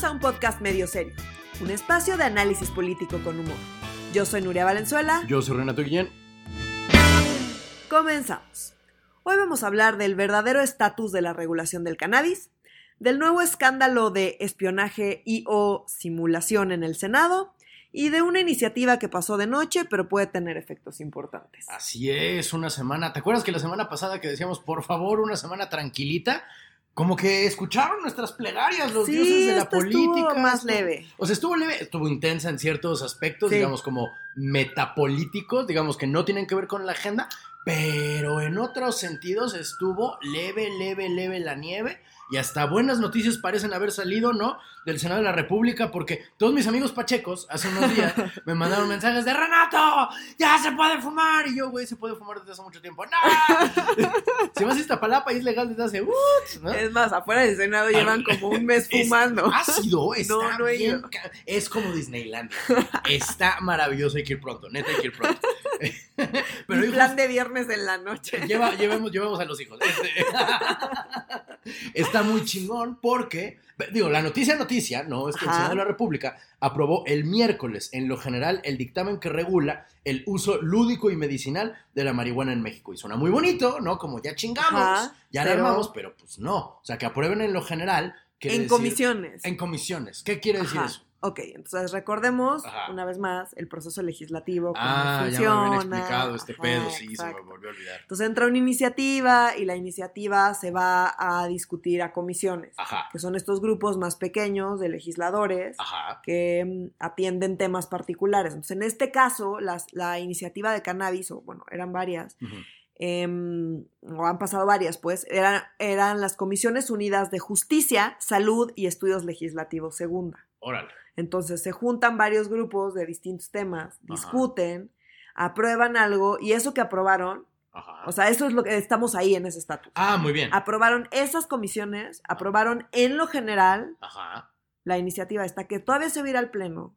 Bienvenidos a un podcast medio serio, un espacio de análisis político con humor. Yo soy Nuria Valenzuela. Yo soy Renato Guillén. Comenzamos. Hoy vamos a hablar del verdadero estatus de la regulación del cannabis, del nuevo escándalo de espionaje y o simulación en el Senado y de una iniciativa que pasó de noche pero puede tener efectos importantes. Así es, una semana. ¿Te acuerdas que la semana pasada que decíamos, por favor, una semana tranquilita? Como que escucharon nuestras plegarias los Sí, dioses de la política. estuvo más leve. O sea, estuvo leve, estuvo intensa en ciertos aspectos, Sí. digamos como metapolíticos, digamos que no tienen que ver con la agenda, pero en otros sentidos estuvo leve, leve, leve la nieve y hasta buenas noticias parecen haber salido, ¿no? Del Senado de la República, porque todos mis amigos pachecos hace unos días me mandaron mensajes de Renato, ya se puede fumar. Y yo, güey, se puede fumar desde hace mucho tiempo. ¡No! si vas a Iztapalapa y es legal desde hace, ¿no? Es más, afuera del Senado llevan como un mes Es- fumando. ácido, está No, no bien Es como Disneyland. Está maravilloso, hay que ir pronto, neta hay que ir pronto. Pero Mi plan de viernes en la noche. lleva, llevemos, llevemos a los hijos. Este, está muy chingón porque, digo, la noticia noticia, ¿no? Es que el. Senado de la República aprobó el miércoles, en lo general, el dictamen que regula el uso lúdico y medicinal de la marihuana en México. Y suena muy bonito, ¿no? Como ya chingamos, Ajá, ya la pero- armamos, pero pues no. O sea, que aprueben en lo general. En decir- comisiones. En comisiones. ¿Qué quiere decir Ajá. eso? Ok, entonces recordemos Ajá. una vez más el proceso legislativo. cómo Ah, ya me funciona. habían explicado este Ajá, pedo, sí, se me volvió a olvidar. Entonces entra una iniciativa y la iniciativa se va a discutir a comisiones, Ajá, que son estos grupos más pequeños de legisladores que mm, atienden temas particulares. Entonces, en este caso, las- la iniciativa de cannabis, o bueno, eran varias, em, o han pasado varias, pues, eran, eran las Comisiones Unidas de Justicia, Salud y Estudios Legislativos Segunda. órale. Entonces se juntan varios grupos de distintos temas, discuten, aprueban algo y eso que aprobaron, Ajá. o sea, eso es lo que estamos ahí en ese estatus. ah, muy bien. Aprobaron esas comisiones, aprobaron en lo general Ajá. la iniciativa esta que todavía se va a ir al pleno.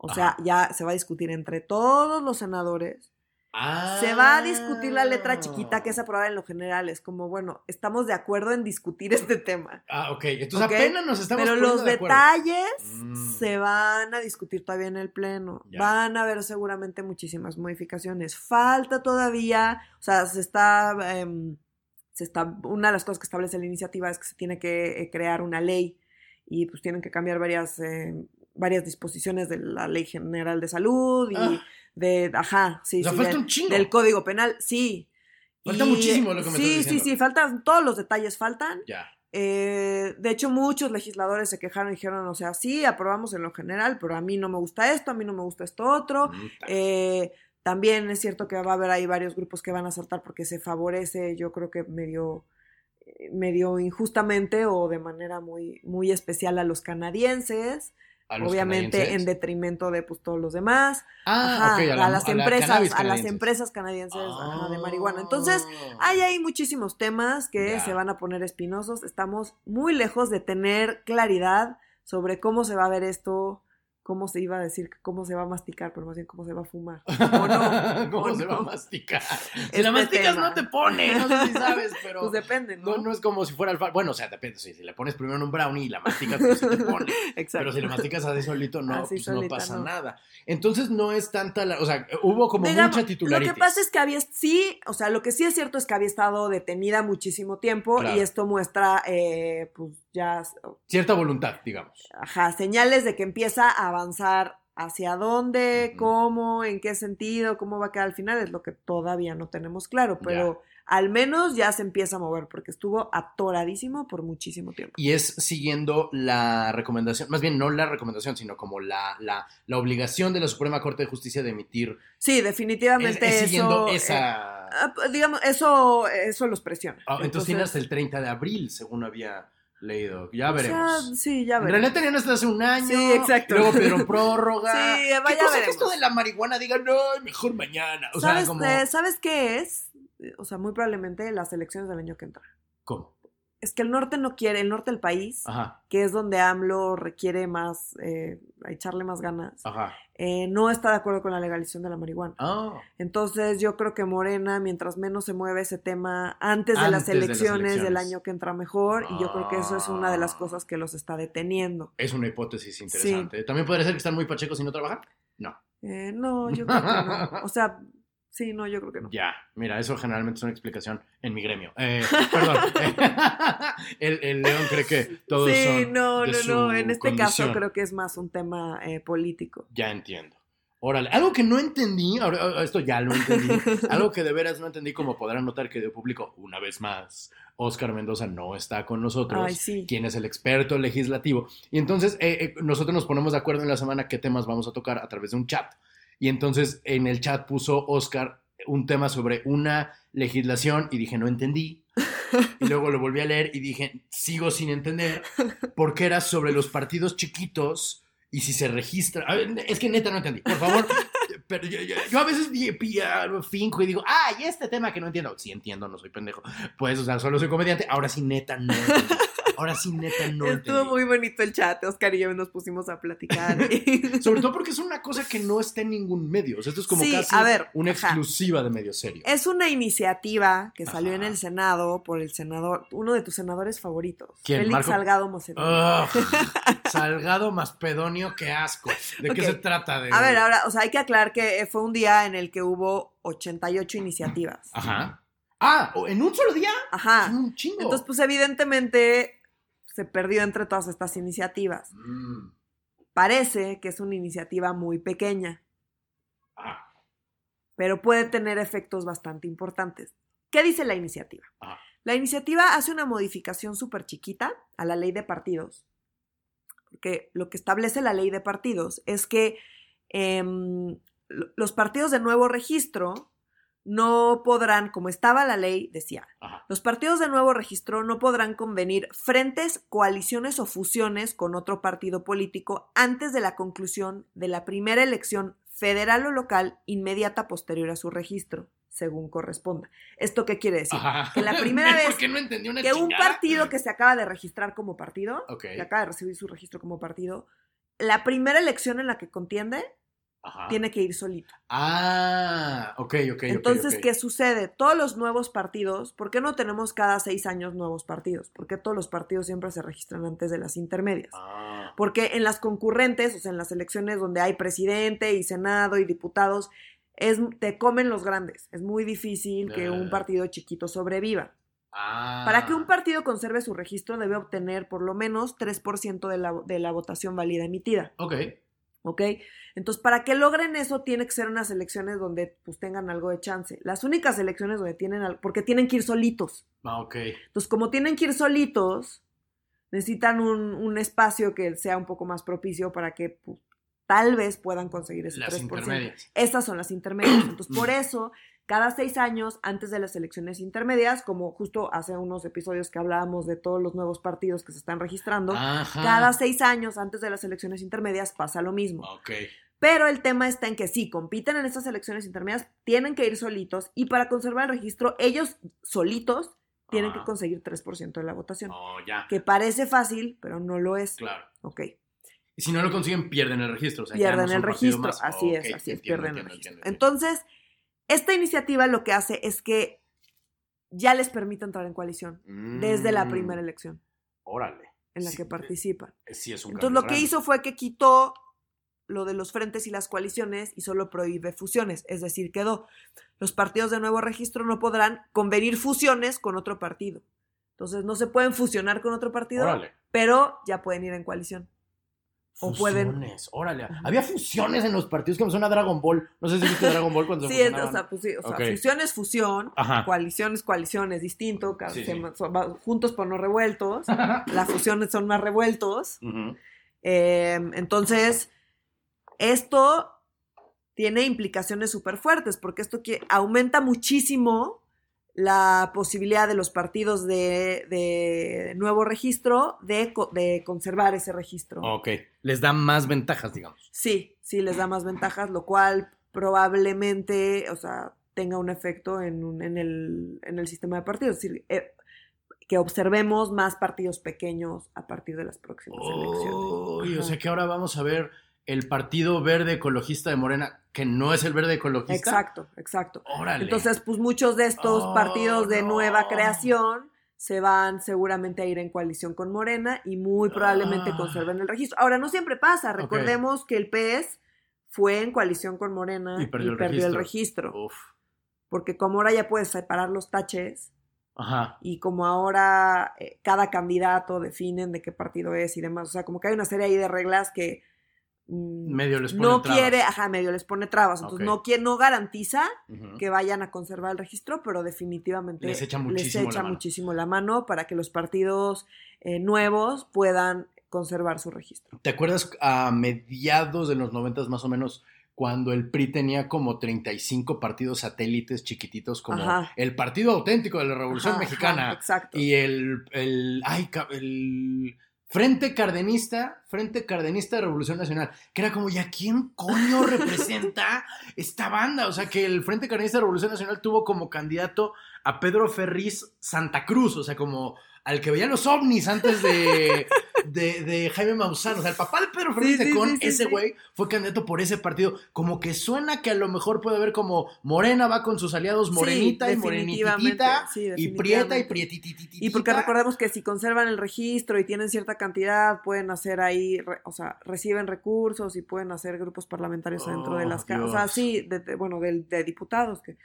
O sea, ya se va a discutir entre todos los senadores. Ah. Se va a discutir la letra chiquita que es aprobada en lo general. Es como, bueno, estamos de acuerdo en discutir este tema. Ah, ok. Entonces apenas nos estamos Pero los de detalles Mm. se van a discutir todavía en el Pleno. Ya. Van a haber seguramente muchísimas modificaciones. Falta todavía, o sea, se está, em, se está, una de las cosas que establece la iniciativa es que se tiene que eh, crear una ley y pues tienen que cambiar varias, em, varias disposiciones de la Ley General de Salud y Ah. De, ajá, sí, O sea, sí, falta del- un chingo. del Código Penal, sí. Falta Y, muchísimo lo que me Sí, estás sí, diciendo. sí, faltan, todos los detalles faltan. Ya. Eh, de hecho, muchos legisladores se quejaron y dijeron, o sea, sí, aprobamos en lo general, pero a mí no me gusta esto, a mí no me gusta esto otro. Eh, también es cierto que va a haber ahí varios grupos que van a saltar porque se favorece, yo creo que medio, medio injustamente o de manera muy, muy especial a los canadienses, A los obviamente en detrimento de pues, todos los demás. Ah, Ajá, a, la- las a empresas, a las empresas canadienses ajá, de marihuana. Ah. Entonces, hay ahí muchísimos temas que se van a poner espinosos. Estamos muy lejos de tener claridad sobre cómo se va a ver esto, cómo se iba a decir, cómo se va a masticar, pero más bien cómo se va a fumar. ¿O no? ¿Cómo ¿O se va a masticar? Si Este la masticas tema. no te pone, no sé si sabes, pero... Pues depende, ¿no? No, no es como si fuera alfalfa. Bueno, o sea, depende. Si, si le pones primero en un brownie y la masticas, pues sí te pone. Exacto. Pero si le masticas así solito, no, Así pues no pasa no. nada. Entonces no es tanta la. O sea, hubo como Digamos, mucha titularidad. Lo que pasa es que había, sí, o sea, lo que sí es cierto es que había estado detenida muchísimo tiempo Claro. y esto muestra, eh, pues ya, Cierta voluntad, digamos. ajá, señales de que empieza a avanzar hacia dónde, cómo, en qué sentido, cómo va a quedar al final, es lo que todavía no tenemos claro, pero Ya. al menos ya se empieza a mover porque estuvo atoradísimo por muchísimo tiempo. Y es siguiendo la recomendación, más bien no la recomendación, sino como la, la, la obligación de la Suprema Corte de Justicia de emitir. Sí, Es, definitivamente es siguiendo eso, eh, esa. ah, digamos, eso, eso los presiona. Ah, entonces, tiene hasta el 30 de abril, según había leído. Ya o sea, veremos. sí, ya En veremos. realidad tenían hasta hace un año. Sí, exacto. Luego pidieron prórroga. Sí, ¿Qué vaya, cosa que esto de la marihuana digan, no, mejor mañana? O sea, ¿Sabes, como. eh, ¿Sabes qué es? O sea, muy probablemente las elecciones del año que entra. ¿Cómo? es que el norte no quiere, el norte del país, Ajá, que es donde AMLO requiere más, eh, echarle más ganas, ajá. Eh, no está de acuerdo con la legalización de la marihuana. Ah, Entonces yo creo que Morena, mientras menos se mueve ese tema antes de, las, Antes de las elecciones del año que entra mejor, y yo creo que eso es una de las Ah. cosas que los está deteniendo. es una hipótesis interesante. ¿También podría ser que están muy pachecos y no trabajan? No. Eh, no, yo creo que no. O sea, sí, no, yo creo que no. Ya, mira, eso generalmente es una explicación en mi gremio. Eh, perdón. el, el león cree que todos sí, son no, de no, su no. En este caso creo que es más un tema eh, político. Ya entiendo. Órale, algo que no entendí, ahora esto ya lo entendí, algo que de veras no entendí, como podrán notar que de público, una vez más, Oscar Mendoza no está con nosotros, Ay, sí. quien es el experto legislativo. Y entonces eh, eh, nosotros nos ponemos de acuerdo en la semana qué temas vamos a tocar a través de un chat. Y entonces en el chat puso Oscar un tema sobre una legislación y dije, no entendí. Y luego lo volví a leer y dije, sigo sin entender, porque era sobre los partidos chiquitos y si se registra. Es que neta no entendí. Por favor, pero yo, yo- yo a veces finco y digo, ah, este tema que no entiendo. Sí entiendo, no soy pendejo. Pues, o sea, solo soy comediante. Ahora sí, neta, no entendí. Ahora sí, neta, no Estuvo muy bonito el chat. Oscar y yo nos pusimos a platicar. Sobre todo porque es una cosa que no está en ningún medio. O sea, esto es como Sí, casi a ver, una ajá. exclusiva de medio serio. es una iniciativa que salió en el Senado por el senador, uno de tus senadores favoritos, ¿Quién, Félix Marco? Salgado Macedonio. Ugh, salgado más pedonio que asco. ¿De qué se trata? De... A ver, ahora, o sea, hay que aclarar que fue un día en el que hubo 88 iniciativas. Ajá. Ah, ¿en un solo día? Ajá. Un chingo. Entonces, pues evidentemente se perdió entre todas estas iniciativas. Mm, Parece que es una iniciativa muy pequeña, ah, pero puede tener efectos bastante importantes. ¿Qué dice la iniciativa? Ah. La iniciativa hace una modificación súper chiquita a la ley de partidos. Porque lo que establece la ley de partidos es que em, lo- los partidos de nuevo registro no podrán, como estaba la ley, decía, ajá. los partidos de nuevo registro no podrán convenir frentes, coaliciones o fusiones con otro partido político antes de la conclusión de la primera elección federal o local inmediata posterior a su registro, según corresponda. ¿Esto qué quiere decir? Ajá. que la primera vez ¿Por qué no una Que un partido que se acaba de registrar como partido, Ok. que acaba de recibir su registro como partido, la primera elección en la que contiende Ajá. tiene que ir solito. Ah, ok, ok. Entonces. ¿qué sucede? Todos los nuevos partidos, ¿por qué no tenemos cada seis años nuevos partidos? Porque todos los partidos siempre se registran antes de las intermedias. Ah, Porque en las concurrentes, o sea, en las elecciones donde hay presidente y senado y diputados, es, te comen los grandes. Es muy difícil que un Ah. partido chiquito sobreviva. ah. Para que un partido conserve su registro debe obtener por lo menos 3% de la, de la votación válida emitida. Ok. ¿Ok? Entonces, para que logren eso, tiene que ser unas elecciones donde pues tengan algo de chance. Las únicas elecciones donde tienen, al- porque tienen que ir solitos. Ah, ok. Entonces, como tienen que ir solitos, necesitan un, un espacio que sea un poco más propicio para que pues, tal vez puedan conseguir ese Las 3%. intermedias. Estas son las intermedias. Entonces, por eso, cada seis años, antes de las elecciones intermedias, como justo hace unos episodios que hablábamos de todos los nuevos partidos que se están registrando, Ajá. cada seis años antes de las elecciones intermedias pasa lo mismo. Ok. Pero el tema está en que sí, compiten en estas elecciones intermedias, tienen que ir solitos y para conservar el registro, ellos solitos tienen Ajá. que conseguir 3% de la votación. Oh, ya. Que parece fácil, pero no lo es. Claro. Ok, Y si no lo consiguen, pierden el registro. O sea, ya pierden el registro. Así es, así es, entiendo, pierden entiendo, el registro. entiendo. Entonces, esta iniciativa lo que hace es que ya les permite entrar en coalición desde la Mm, primera elección Órale. en la Sí, que participan. Sí, es un Entonces lo que hizo fue que quitó lo de los frentes y las coaliciones y solo prohíbe fusiones, es decir, quedó. Los partidos de nuevo registro no podrán convenir fusiones con otro partido. Entonces no se pueden fusionar con otro partido, Órale. pero ya pueden ir en coalición. O pueden- órale. Había fusiones en los partidos que me suena a Dragon Ball. No sé si viste Dragon Ball cuando se Sí, o sea, pues sí, o sea, Ok. fusión es fusión, Ajá. coalición es coalición, es distinto, Sí, sí. juntos por no revueltos, las fusiones son más revueltos. Eh, entonces, esto tiene implicaciones súper fuertes, porque esto que aumenta muchísimo la posibilidad de los partidos de, de nuevo registro de, de conservar ese registro. Ok. Les da más ventajas, digamos. Sí, sí les da más ventajas, lo cual probablemente, o sea, tenga un efecto en, un- en, el, en el sistema de partidos. Es decir, eh, que observemos más partidos pequeños a partir de las próximas elecciones. Uy, o sea que ahora vamos a ver el Partido Verde Ecologista de Morena, que no es el Verde Ecologista. Exacto, exacto. Órale. Entonces, pues muchos de estos Oh, partidos de no. nueva creación se van seguramente a ir en coalición con Morena y muy probablemente Ah. conserven el registro. Ahora, no siempre pasa. Recordemos que el PES fue en coalición con Morena Y y perdió perdió, el el registro. Uf. Porque como ahora ya puedes separar los taches Ajá. y como ahora eh, cada candidato definen de qué partido es y demás, o sea, como que hay una serie ahí de reglas que Medio les ponen no trabas. quiere, ajá, medio les pone trabas, entonces no quiere, no garantiza que vayan a conservar el registro, pero definitivamente Les echa muchísimo la echa mano. muchísimo la mano para que los partidos eh, nuevos puedan conservar su registro. ¿Te acuerdas a mediados de los noventas más o menos cuando el PRI tenía como 35 partidos satélites chiquititos como Ajá. el Partido Auténtico de la Revolución Ajá, Mexicana ajá, exacto. y el, el, ay, el Frente Cardenista, Frente Cardenista de Revolución Nacional, que era como, ¿y a quién coño representa esta banda? O sea, que el Frente Cardenista de Revolución Nacional tuvo como candidato a Pedro Ferriz Santa Cruz, o sea, como al que veía los ovnis antes de, de, de Jaime Maussan. O sea, el papá de Pedro Sí, de Con, sí, sí, ese güey, fue candidato por ese partido. Como que suena que a lo mejor puede haber como Morena va con sus aliados Morenita y Morenitita, y Prieta y. Y porque recordemos que si conservan el registro y tienen cierta cantidad, pueden hacer ahí, re- o sea, reciben recursos y pueden hacer grupos parlamentarios dentro de Oh, las casas. O sea, sí, de, bueno, de diputados. que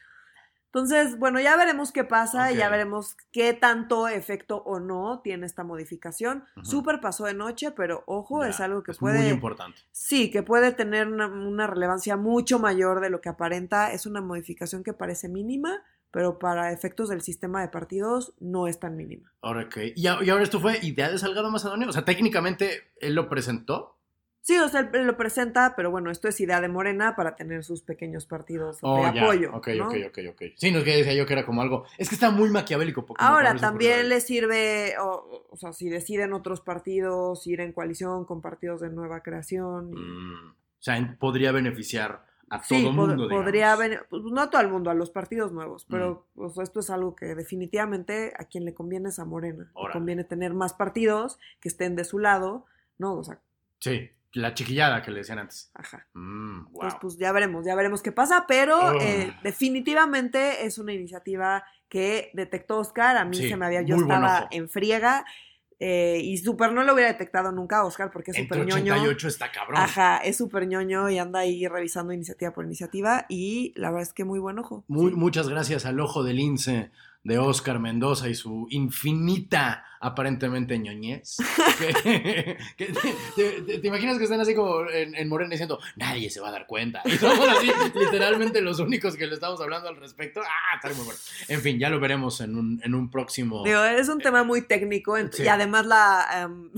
Entonces, bueno, ya veremos qué pasa, Ok. ya veremos qué tanto efecto o no tiene esta modificación. Ujú. Súper pasó de noche, pero ojo, es algo que es puede... muy importante. Sí, que puede tener una, una relevancia mucho mayor de lo que aparenta. Es una modificación que parece mínima, pero para efectos del sistema de partidos no es tan mínima. Ahora que. Y, a- y ahora esto fue idea de Salgado Macedonio. O sea, técnicamente él lo presentó. Sí, o sea, él lo presenta, pero bueno, esto es idea de Morena para tener sus pequeños partidos Oh, de ya. apoyo. Ok, ¿no? ok, ok, ok. Sí, no es que decía yo que era como algo. Es que está muy maquiavélico. como Ahora, también le sirve, o, o sea, si deciden otros partidos ir en coalición con partidos de nueva creación. y- Mm, o sea, podría beneficiar a todo Sí, pod- mundo. podría digamos. haber, pues, no a todo el mundo, a los partidos nuevos, pero Mm. pues, esto es algo que definitivamente a quien le conviene es a Morena. Le conviene tener más partidos que estén de su lado, ¿no? O sea, Sí, la chiquillada que le decían antes. ajá. Mm, wow. Entonces, pues ya veremos, ya veremos qué pasa, pero eh, definitivamente es una iniciativa que detectó Oscar. A mí Sí, se me había, yo estaba en friega eh, y súper no lo hubiera detectado nunca Oscar porque es súper ñoño. 88 está cabrón. Ajá, es súper ñoño y anda ahí revisando iniciativa por iniciativa y la verdad es que muy buen ojo. Muy, Sí. Muchas gracias al ojo del lince de Oscar Mendoza y su infinita, aparentemente ñoñez. que, que te, te- te- te imaginas que están así como en, en Morena diciendo, nadie se va a dar cuenta. Y somos así, literalmente los únicos que le estamos hablando al respecto. Ah, está muy bueno. En fin, ya lo veremos en un, en un próximo. Digo, es un tema muy técnico Sí. y además la, em,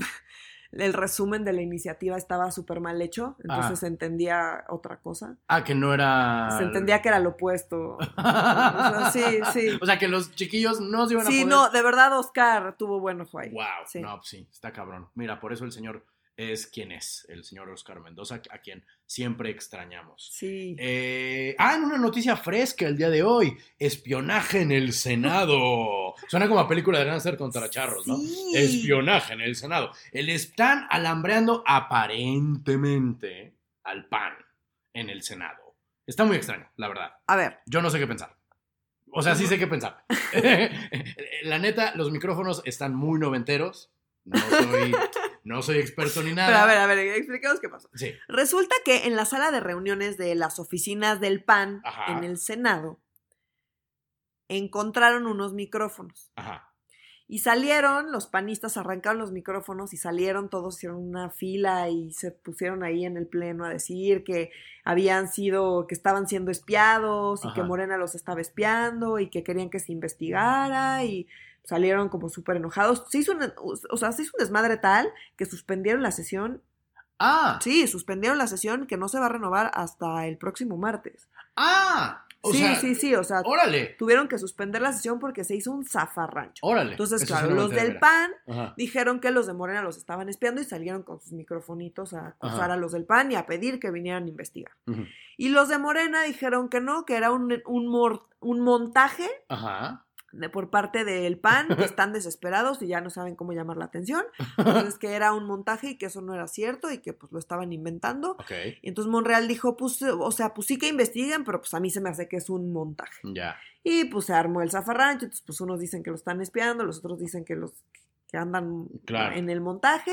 el resumen de la iniciativa estaba súper mal hecho, entonces Ah. se entendía otra cosa. Ah, que no era. Se entendía que era lo opuesto. O sea, sí, sí. O sea, que los chiquillos no se iban a Sí, no, de verdad Oscar tuvo buen ojo ahí. Wow, Sí. no, pues sí, está cabrón. Mira, por eso el señor es quien es, el señor Oscar Mendoza, a quien siempre extrañamos. Sí. Eh, ah, en una noticia fresca el día de hoy, espionaje en el Senado. Suena como a película de Cáncer contra charros, ¿no? Espionaje en el Senado. Le están alambreando aparentemente al PAN en el Senado. Está muy extraño, la verdad. A ver, Yo no sé qué pensar. O sea, sí sé qué pensar. la neta, los micrófonos están muy noventeros. No soy, no soy experto ni nada. pero a ver, a ver, expliquemos qué pasó. Sí. Resulta que en la sala de reuniones de las oficinas del PAN Ajá. en el Senado encontraron unos micrófonos. Ajá. Y salieron, los panistas arrancaron los micrófonos y salieron, todos hicieron una fila y se pusieron ahí en el pleno a decir que habían sido, que estaban siendo espiados y que. Morena los estaba espiando y que querían que se investigara y salieron como súper enojados. Se hizo, una- o sea, se hizo un desmadre tal que suspendieron la sesión. Ah, Sí, suspendieron la sesión que no se va a renovar hasta el próximo martes. ah. O sí, sea, sí, sí, o sea, Órale, tuvieron que suspender la sesión porque se hizo un zafarrancho. órale. Entonces, Eso claro, los del. PAN Ajá. dijeron que los de Morena los estaban espiando y salieron con sus microfonitos a acusar Ajá. a los del PAN y a pedir que vinieran a investigar. Y los de Morena dijeron que no, que era un, un, mor- un montaje Ajá. De- por parte del PAN que están desesperados y ya no saben cómo llamar la atención. Entonces que era un montaje y que eso no era cierto y que pues lo estaban inventando. Ok, Y entonces Monreal dijo, pues, o sea, pues sí que investiguen, pero pues a mí se me hace que es un montaje. ya. Y pues se armó el zafarrancho, entonces pues unos dicen que lo están espiando, los otros dicen que los que andan Claro. en el montaje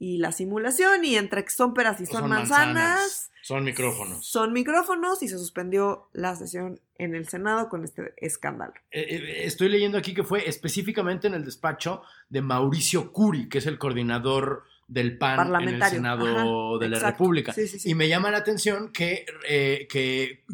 y la simulación y entre que son peras y son, Son manzanas, manzanas, son micrófonos. Son micrófonos y se suspendió la sesión en el Senado con este escándalo. Eh, eh, estoy leyendo aquí que fue específicamente en el despacho de Mauricio Curi, que es el coordinador del PAN en el. Senado Ajá, de la exacto. República. Sí, sí, sí. Y me llama la atención que, eh, que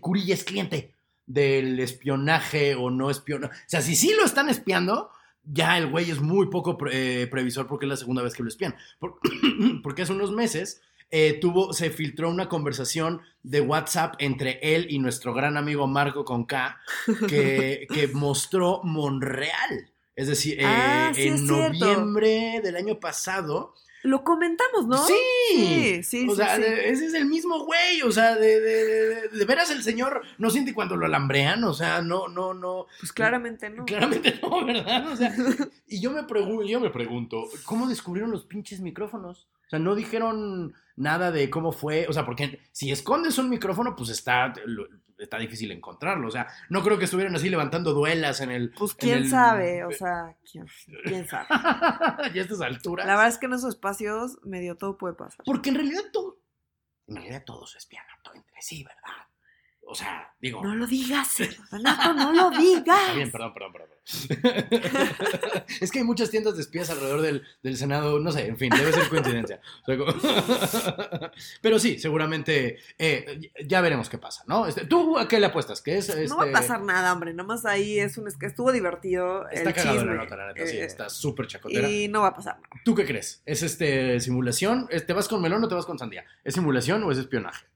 Curi ya es cliente del espionaje o no espionaje. O sea, si sí lo están espiando, ya el güey es muy poco pre- eh, previsor porque es la segunda vez que lo espían. Por- porque hace unos meses eh, tuvo, se filtró una conversación de WhatsApp entre él y nuestro gran amigo Marco con K que, que mostró Monreal. Es decir, eh, Ah, sí, en es cierto. noviembre del año pasado. Lo comentamos, ¿no? Sí. Sí, sí, o sí, sea, sí. ese es el mismo güey. O sea, de, de, de- de veras el señor no siente cuando lo alambrean. O sea, no, no, no. Pues claramente no. Claramente no, ¿verdad? O sea, y yo me, pregun- yo me pregunto, ¿cómo descubrieron los pinches micrófonos? O sea, no dijeron nada de cómo fue. O sea, porque si escondes un micrófono, pues está, lo- está difícil encontrarlo. O sea, no creo que estuvieran así levantando duelas en el. Pues quién el- sabe, o sea, quién, quién sabe. ya a estas alturas. La verdad es que en esos espacios medio todo puede pasar. Porque en realidad todo. En realidad todos se espían todo entre sí, ¿verdad? O sea, digo. No lo digas, Renato, no lo digas. Está bien, perdón, perdón, perdón. perdón. es que hay muchas tiendas de espías alrededor del, del Senado, no sé, en fin, debe ser coincidencia. O sea, como- Pero sí, seguramente eh, ya veremos qué pasa, ¿no? Este, ¿Tú a qué le apuestas? ¿Qué es, No va a este, pasar nada, hombre. Nomás ahí es un estuvo divertido. Está el chisme, la nota, la neta, sí, eh, está súper chacotera. Y no va a pasar nada. ¿Tú qué crees? ¿Es este simulación? ¿Es- ¿Te vas con melón o te vas con sandía? ¿Es simulación o es espionaje?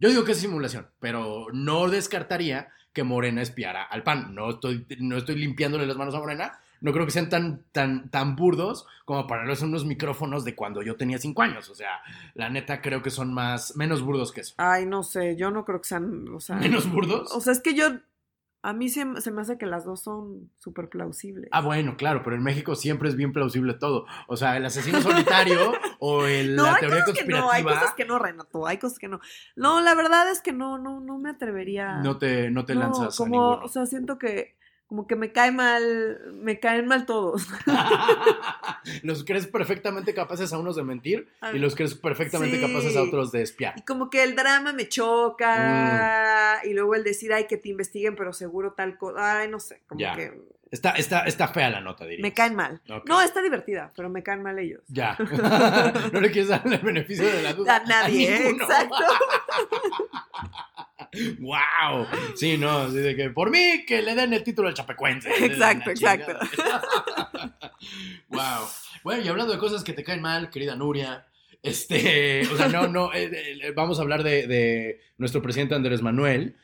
Yo digo que es simulación, pero no descartaría que Morena espiara al PAN. No estoy, no estoy limpiándole las manos a Morena. No creo que sean tan, tan, tan burdos como para ser unos micrófonos de cuando yo tenía cinco años. O sea, la neta creo que son más, menos burdos que eso. Ay, no sé, yo no creo que sean, o sea... ¿Menos burdos? O sea, es que yo, a mí se, se me hace que las dos son súper plausibles. Ah, bueno, claro, pero en México siempre es bien plausible todo. O sea, el asesino solitario o el- no, la hay teoría cosas que no, conspirativa. hay cosas que no, Renato, hay cosas que no. No, la verdad es que no, no, no me atrevería. No te, no te No, lanzas como, o sea, siento que como que me cae mal, me caen mal todos. los crees perfectamente capaces a unos de mentir y los crees perfectamente Sí. capaces a otros de espiar. Y como que el drama me choca, Mm. y luego el decir, ay, que te investiguen, pero seguro tal cosa, ay, no sé, como Ya. que Está, está, está fea la nota, diría. me caen mal. No, está divertida, pero me caen mal ellos. Ya. no le quieres dar el beneficio de la duda. A nadie, ¿eh? exacto. ¡Wow! Sí, no, así de que por mí que le den el título al chapecuense. Exacto, exacto. wow. Bueno, y hablando de cosas que te caen mal, querida Nuria, este, o sea, no, no, eh, eh, vamos a hablar de, de nuestro presidente Andrés Manuel,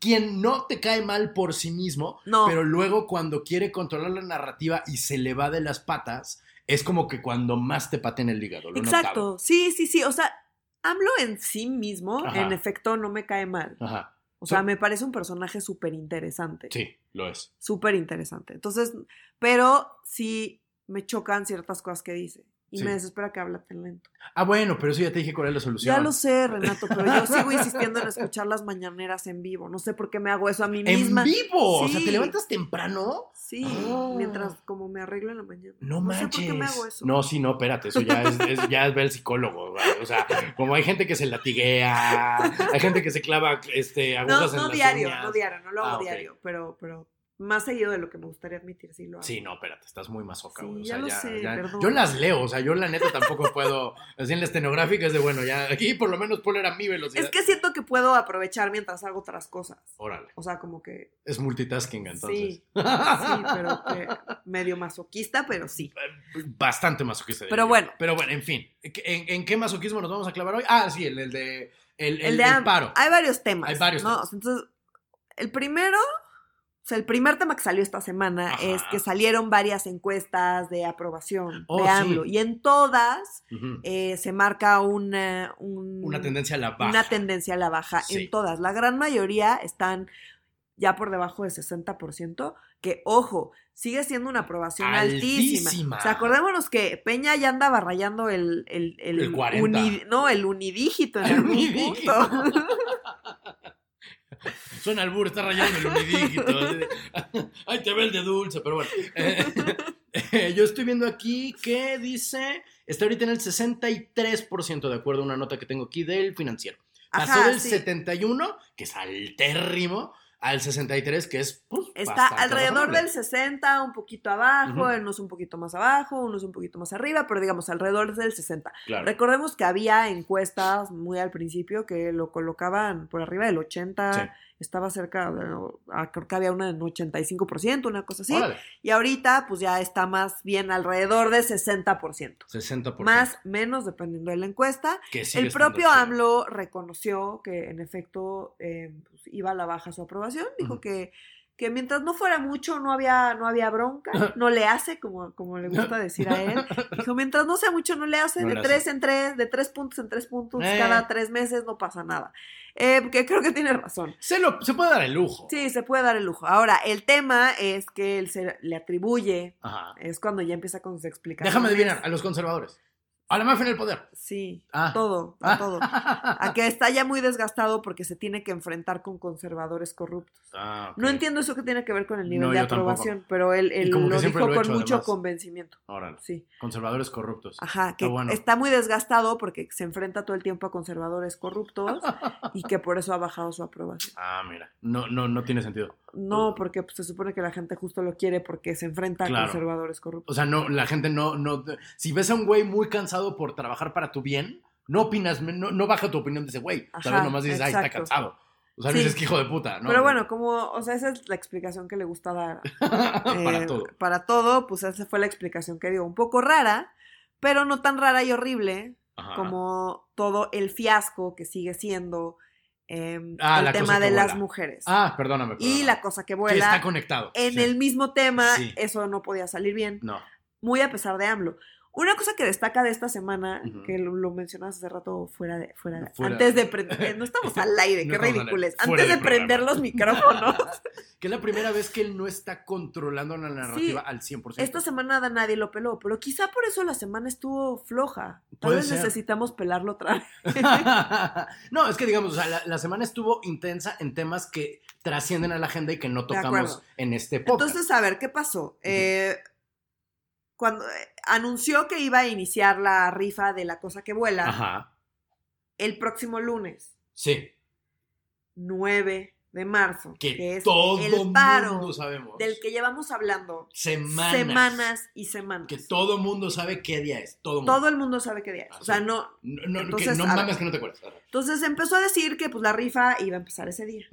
quien no te cae mal por sí mismo, No. pero luego cuando quiere controlar la narrativa y se le va de las patas, es como que cuando más te patea en el hígado. Lo. Exacto, sí, sí, sí, o sea, AMLO en sí mismo, Ajá. en efecto, no me cae mal. Ajá. O sea, So- me parece un personaje súper interesante. Sí, lo es. Súper interesante. Entonces, pero sí me chocan ciertas cosas que dice. Y Sí. me desespera que habla tan lento. Ah, bueno, pero eso ya te dije cuál es la solución. Ya lo sé, Renato, pero yo sigo insistiendo en escuchar las mañaneras en vivo. No sé por qué me hago eso a mí En misma. vivo. O sea. ¿te levantas temprano? Sí, Oh. mientras como me arreglo en la mañana. No, sé manches. por qué me hago eso. No, sí, no, espérate, eso ya es, es- ya es ver el psicólogo. O sea, como hay gente que se latiguea, hay gente que se clava este, no, agujas en no las diario, uñas. no diario, no lo hago Ah, diario, pero, pero más seguido de lo que me gustaría admitir, sí lo hago. Sí, no, espérate, estás muy masoca, Sí, ya lo ya, sé, ya- perdón. Yo las leo, o sea, yo la neta tampoco puedo. Así en la estenográfica es de bueno, ya aquí por lo menos puedo leer a mi velocidad. Es que siento que puedo aprovechar mientras hago otras cosas. Órale, O sea, como que es multitasking entonces. sí, sí, pero que medio masoquista, pero sí. Bastante masoquista. Pero diría. bueno. Pero bueno, en fin. ¿En, en qué masoquismo nos vamos a clavar hoy? Ah, sí, el, el de. El, el, El de paro. Hay varios temas. Hay varios ¿no? temas. Entonces, el primero, o sea, el primer tema que salió esta semana Ajá. es que salieron varias encuestas de aprobación Oh, de sí. AMLO. Y en todas eh, se marca una, un- Una tendencia a la baja. una tendencia a la baja Sí. en todas. La gran mayoría están ya por debajo del 60%, que, ojo, sigue siendo una aprobación altísima. Altísima. O sea, acordémonos que Peña ya andaba rayando el, el, el, El 40. no, el unidígito en El algún unidígito. punto. Suena al burro, está rayando el unidígito. Ay, te ve el de dulce, pero bueno. Eh, eh, yo estoy viendo aquí que dice, está ahorita en el 63% de acuerdo a una nota que tengo aquí del financiero. Pasó Ajá, del sí. 71, que es altérrimo, al 63, que es pues, Está alrededor del 60, un poquito abajo, Ujú. unos un poquito más abajo, unos un poquito más arriba, pero digamos alrededor del 60. Claro. Recordemos que había encuestas muy al principio que lo colocaban por arriba del 80, Sí. Estaba cerca, ah, creo que había una en 85%, una cosa así. Órale, Y ahorita pues ya está más bien alrededor de 60%. 60%. Más, menos, dependiendo de la encuesta. El propio. AMLO reconoció que en efecto eh, pues, iba a la baja su aprobación. Dijo que, que mientras no fuera mucho no había, no había bronca, no le hace, como, como le gusta decir a él. Dijo, mientras no sea mucho no le hace, No de le tres hace. en tres, de tres puntos en tres puntos, Eh. cada tres meses no pasa nada. Eh, que creo que tiene razón. Se, lo, se puede dar el lujo. Sí, se puede dar el lujo. Ahora, el tema es que él se le atribuye, Ajá. es cuando ya empieza con sus explicaciones. Déjame adivinar, a los conservadores. A la mafia en el poder. Sí, Ah. a todo, a Ah. todo. A que está ya muy desgastado porque se tiene que enfrentar con conservadores corruptos. Ah. No entiendo eso que tiene que ver con el nivel No, de tampoco. aprobación, pero él, él lo dijo lo he con hecho, mucho además. convencimiento. Órale. Sí, Conservadores corruptos. ajá, que Está bueno. está muy desgastado porque se enfrenta todo el tiempo a conservadores corruptos y que por eso ha bajado su aprobación. Ah, mira. No, no, no tiene sentido. No, porque pues, se supone que la gente justo lo quiere porque se enfrenta Claro. a conservadores corruptos. O sea, no, la gente no, no. Si ves a un güey muy cansado por trabajar para tu bien, no opinas, no, no baja tu opinión de ese güey. Ajá, ¿Sabes? Nomás dices, ay, está exacto. cansado. O sea, Sí. dices que hijo de puta, ¿no? Pero bueno, como, o sea, esa es la explicación que le gusta dar para Eh, todo. Para todo, pues esa fue la explicación que dio. Un poco rara, pero no tan rara y horrible Ajá. como todo el fiasco que sigue siendo em, Ah, el tema de las mujeres. Ah, perdóname. y la cosa que Que vuela. está conectado. en sí. el mismo tema, Sí. eso no podía salir bien, No. muy a pesar de AMLO. Una cosa que destaca de esta semana, que lo, lo mencionas hace rato fuera de, fuera de- Fuera- antes de prender, no estamos al aire, No qué ridículos, antes de programa. prender los micrófonos. Que es la primera vez que él no está controlando la narrativa Sí, al 100%. Esta semana nadie lo peló, pero quizá por eso la semana estuvo floja. Tal vez ser. necesitamos pelarlo otra vez. no, es que digamos, o sea, la, la semana estuvo intensa en temas que trascienden a la agenda y que no tocamos en este podcast. Entonces, a ver, ¿qué pasó? Eh, cuando eh, anunció que iba a iniciar la rifa de la cosa que vuela Ajá. el próximo lunes, Sí. 9 de marzo, Que, que, es todo el paro mundo sabemos. del que llevamos hablando semanas. semanas y semanas. Que todo mundo sabe qué día es. Todo mundo. Todo el mundo sabe qué día es. Ah, O sea, sí. no. No, no, Entonces, que no mames que no te acuerdas. Ajá. Entonces empezó a decir que pues la rifa iba a empezar ese día.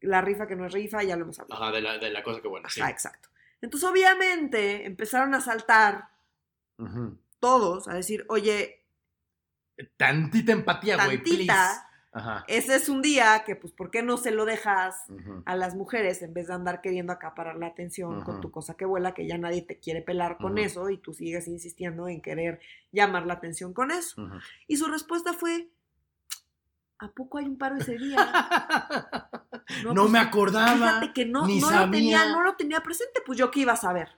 La rifa que no es rifa, ya lo hemos hablado. Ajá, de la, de la cosa que bueno. Sí. Ajá, exacto. Entonces, obviamente, empezaron a saltar todos a decir, oye, Tantita empatía, güey, please. Ajá. ese es un día que, pues, ¿por qué no se lo dejas a las mujeres en vez de andar queriendo acaparar la atención con tu cosa que vuela, que ya nadie te quiere pelar con eso y tú sigues insistiendo en querer llamar la atención con eso? Y su respuesta fue, ¿a poco hay un paro ese día? No, pues, me acordaba. Fíjate que no, ni no lo tenía, no lo tenía presente, pues yo qué iba a saber.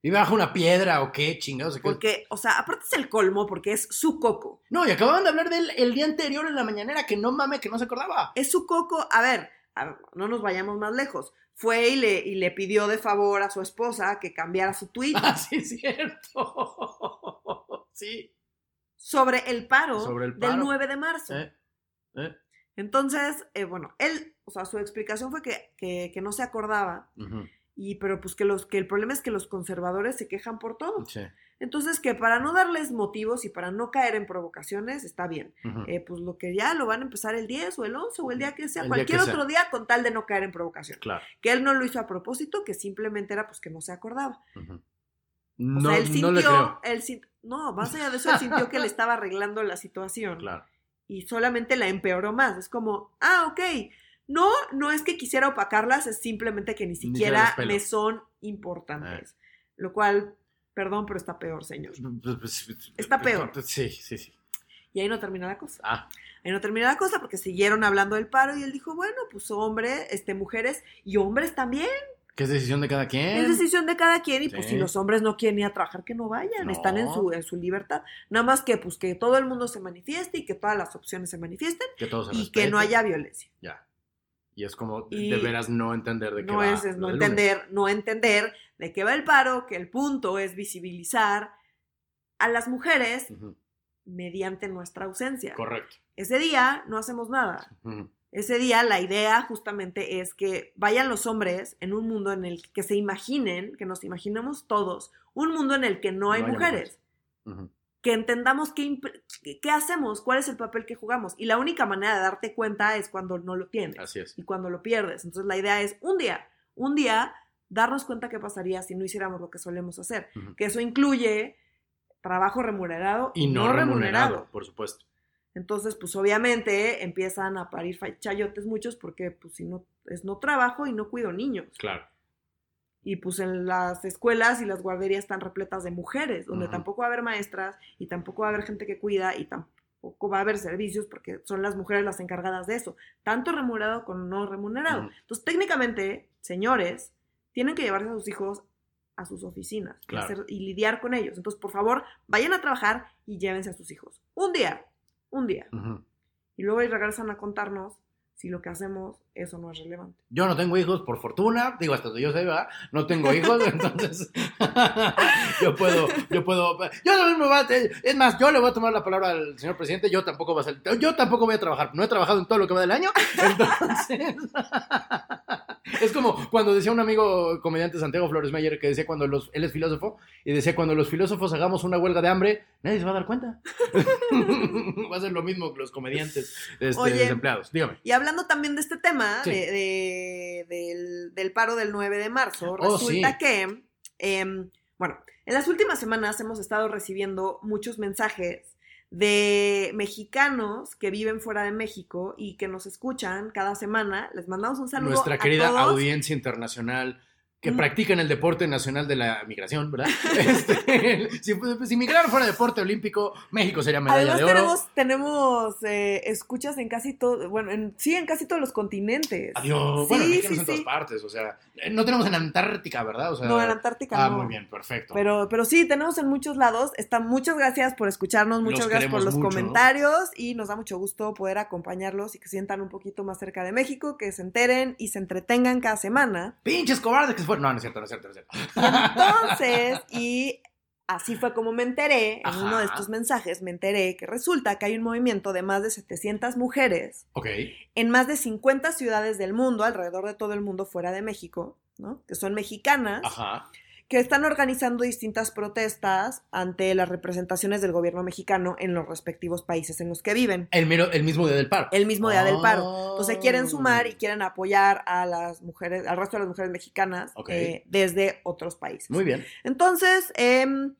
¿Iba bajo una piedra o qué? Chingados. Porque, o sea, aparte es el colmo porque es su coco. No, y acababan de hablar de él el día anterior en la mañanera, que no mame, que no se acordaba. Es su coco. A ver, a ver, no nos vayamos más lejos. Fue y le, y le pidió de favor a su esposa que cambiara su tweet Ah, sí, es cierto. Sí. sobre el paro, Sobre el del paro. 9 de marzo. Eh, eh. Entonces, eh, bueno, él, o sea, su explicación fue que, que, que no se acordaba, y pero pues que, los, que el problema es que los conservadores se quejan por todo. Sí. Entonces, que para no darles motivos y para no caer en provocaciones, está bien. Eh, pues lo que ya lo van a empezar el 10 o el 11 o el día que sea, El cualquier que sea. otro día, con tal de no caer en provocación. Claro. Que él no lo hizo a propósito, que simplemente era pues que no se acordaba. ujú. O No, sea, él sintió, no le creo. él no, más allá de eso, él sintió que le estaba arreglando la situación Claro. Y solamente la empeoró más. Es como, ah, ok, no, no es que quisiera opacarlas, es simplemente que ni siquiera me son importantes. Lo cual, perdón, pero está peor, señor. Está peor. Sí, sí, sí. Y ahí no termina la cosa. Ah, Ahí no termina la cosa porque siguieron hablando del paro y él dijo, bueno, pues hombre, este, mujeres y hombres también. Que es decisión de cada quien. Es decisión de cada quien y pues si los hombres no quieren ir a trabajar, que no vayan, No. están en su, en su libertad. Nada más que pues que todo el mundo se manifieste y que todas las opciones se manifiesten Que todo se y que no haya violencia. Ya. Y es como Y de veras no entender de qué No va es, es no lunes. entender, no entender de qué va el paro, que el punto es visibilizar a las mujeres mediante nuestra ausencia. Correcto. Ese día no hacemos nada. Ujú, Ese día la idea justamente es que vayan los hombres en un mundo en el que se imaginen, que nos imaginemos todos, un mundo en el que no hay No mujeres, que entendamos qué, hacemos, cuál es el papel que jugamos. Y la única manera de darte cuenta es cuando no lo tienes Así es. y cuando lo pierdes. Entonces la idea es un día, un día, darnos cuenta qué pasaría si no hiciéramos lo que solemos hacer. Que eso incluye trabajo remunerado Y no, remunerado, por supuesto. Entonces, pues obviamente empiezan a parir chayotes muchos porque pues si no es no trabajo y no cuido niños. Claro. Y pues en las escuelas y las guarderías están repletas de mujeres, donde tampoco va a haber maestras y tampoco va a haber gente que cuida y tampoco va a haber servicios porque son las mujeres las encargadas de eso, tanto remunerado como no remunerado. Entonces, técnicamente, señores, tienen que llevarse a sus hijos a sus oficinas y hacer- y lidiar con ellos. Entonces, por favor, vayan a trabajar y llévense a sus hijos. Un día, un día. Y luego ahí regresan a contarnos si lo que hacemos eso no es relevante. Yo no tengo hijos, por fortuna, digo hasta donde yo sé, ¿verdad? No tengo hijos, entonces yo puedo, yo puedo, yo también me voy a, es más, yo le voy a tomar la palabra al señor presidente, yo tampoco voy a salir, yo tampoco voy a trabajar, no he trabajado en todo lo que va del año, entonces es como cuando decía un amigo comediante Santiago Flores Meyer que decía cuando los, él es filósofo, y decía cuando los filósofos hagamos una huelga de hambre, nadie se va a dar cuenta. va a ser lo mismo que los comediantes este, Oye. desempleados, dígame. Y hablando también de este tema, Sí. de- de- del, del paro del 9 de marzo, Oh, resulta sí. que, em, bueno, en las últimas semanas hemos estado recibiendo muchos mensajes de mexicanos que viven fuera de México y que nos escuchan cada semana. Les mandamos un saludo nuestra a querida todos. audiencia internacional que Mm. practican el deporte nacional de la migración, ¿verdad? Este, si, si migrar fuera deporte olímpico, México sería medalla Además de oro. tenemos, tenemos eh, escuchas en casi todo, bueno, en, sí, en casi todos los continentes. Adiós. bueno, Sí, sí, en todas sí. partes, o sea, eh, no tenemos en Antártica, ¿verdad? O sea, No, en Antártica Ah, no. muy bien, perfecto. Pero, pero sí, tenemos en muchos lados. Está, muchas gracias por escucharnos, muchas Los gracias por los mucho. comentarios y nos da mucho gusto poder acompañarlos y que se sientan un poquito más cerca de México, que se enteren y se entretengan cada semana. Pinches cobardes que No, no es cierto, no es cierto, no es cierto. Y entonces, y así fue como me enteré, en uno de estos mensajes me enteré que resulta que hay un movimiento de más de 700 mujeres en más de 50 ciudades del mundo, alrededor de todo el mundo fuera de México, ¿no? Que son mexicanas Ajá. Que están organizando distintas protestas ante las representaciones del gobierno mexicano en los respectivos países en los que viven. El, mero- el mismo día del paro. El mismo día del paro. Entonces quieren sumar y quieren apoyar a las mujeres, al resto de las mujeres mexicanas eh, desde otros países. Muy bien. Entonces, em,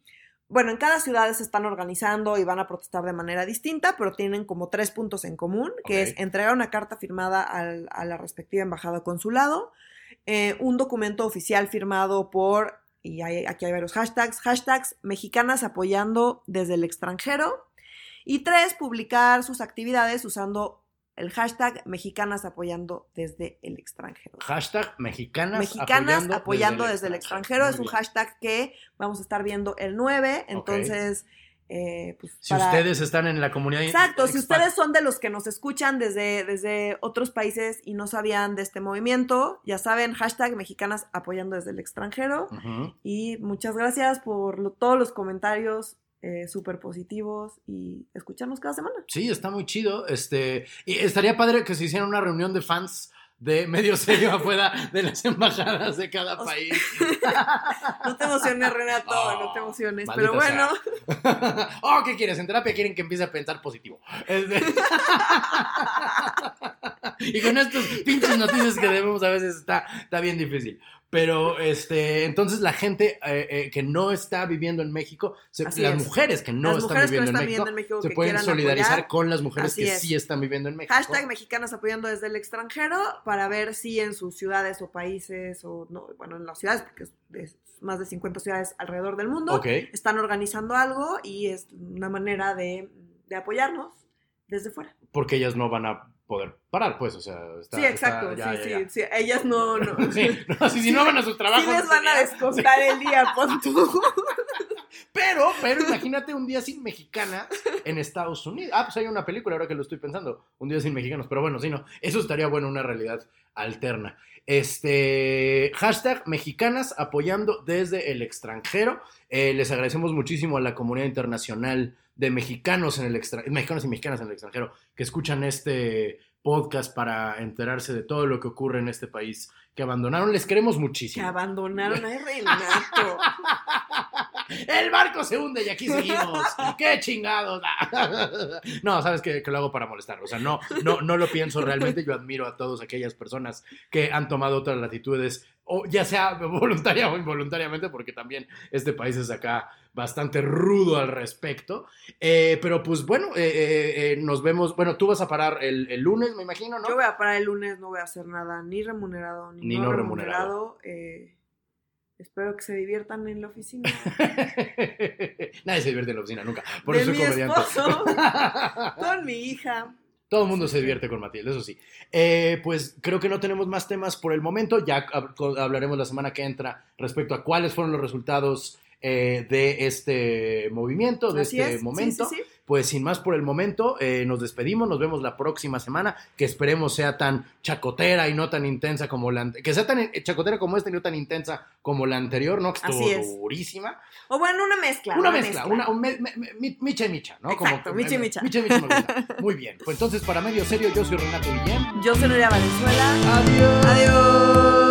bueno, en cada ciudad se están organizando y van a protestar de manera distinta, pero tienen como tres puntos en común, que es entregar una carta firmada al- a la respectiva embajada o consulado, eh, un documento oficial firmado por, y hay- aquí hay varios hashtags, hashtags mexicanas apoyando desde el extranjero, y tres, publicar sus actividades usando el hashtag mexicanas apoyando desde el extranjero. Hashtag mexicanas, Mexicanas apoyando, desde, el extranjero. Muy Es un hashtag que vamos a estar viendo el 9. Entonces, eh, pues Si para- ustedes están en la comunidad. Exacto, si ustedes son de los que nos escuchan desde, desde otros países y no sabían de este movimiento, ya saben, hashtag mexicanas apoyando desde el extranjero. Y muchas gracias por lo- todos los comentarios eh, súper positivos y escucharnos cada semana. Sí, está muy chido. Este, y estaría padre que se hiciera una reunión de fans de medio serio afuera de las embajadas de cada país. No te emociones, Renato, Oh, no te emociones. maldita Pero bueno, sea. oh, ¿qué quieres? En terapia quieren que empiece a pensar positivo. Este- y con estas pinches noticias que debemos a veces está, está bien difícil. Pero este, entonces la gente eh, eh, que no está viviendo en México, se- las es. mujeres que no las están, mujeres que no viviendo, están en México, viviendo en México se pueden solidarizar apoyar, con las mujeres Así que es. sí están viviendo en México. Hashtag mexicanas apoyando desde el extranjero para ver si en sus ciudades o países, o no, bueno, en las ciudades, porque es, más de 50 ciudades alrededor del mundo, están organizando algo y es una manera de, de apoyarnos desde fuera. porque ellas no van a poder parar, pues, o sea, está, sí, exacto, está- ya, sí, ya, sí, ya. sí, ellas no, no. Sí, no, si, si no van a sus trabajos. Sí les van a descontar el día, pon tú. Pero, pero imagínate un día sin mexicanas en Estados Unidos. Ah, pues hay una película ahora que lo estoy pensando. Un día sin mexicanos. Pero bueno, sí, no. Eso estaría bueno, una realidad alterna. Este. Hashtag mexicanas apoyando desde el extranjero. Eh, les agradecemos muchísimo a la comunidad internacional de mexicanos en el extranjero. Mexicanos y mexicanas en el extranjero que escuchan este podcast para enterarse de todo lo que ocurre en este país que abandonaron. Les queremos Que muchísimo. abandonaron a Renato. El barco se hunde y aquí seguimos. ¡Qué chingados! No, sabes que, que lo hago para molestar. O sea, no, no, no lo pienso realmente. Yo admiro a todas aquellas personas que han tomado otras latitudes, o ya sea voluntaria o involuntariamente, porque también este país es acá bastante rudo al respecto. Eh, pero pues bueno, eh, eh, nos vemos. Bueno, tú vas a parar el, el lunes, me imagino, ¿no? Yo voy a parar el lunes, no voy a hacer nada ni remunerado ni, Ni no, no remunerado. Espero que se diviertan en la oficina. Nadie se divierte en la oficina nunca. Por de eso soy mi comediante. esposo, con mi hija. Todo el mundo se divierte con Matilde, eso sí. Eh, pues creo que no tenemos más temas por el momento. Ya hablaremos la semana que entra respecto a cuáles fueron los resultados eh, de este movimiento, de Así este es. sí, momento. sí, sí. Pues sin más por el momento, eh, nos despedimos, nos vemos la próxima semana, que esperemos sea tan chacotera y no tan intensa como la que sea tan eh, chacotera como esta y no tan intensa como la anterior, ¿no? Que estuvo Así es. durísima. O bueno, una mezcla. Una mezcla, una, un me- me- me- micha y micha, ¿no? Exacto, micha y micha. Micha y micha me. Muy bien. Pues entonces, para medio serio, yo soy Renato Guillén. Yo soy Nuria Valenzuela. Adiós. Adiós.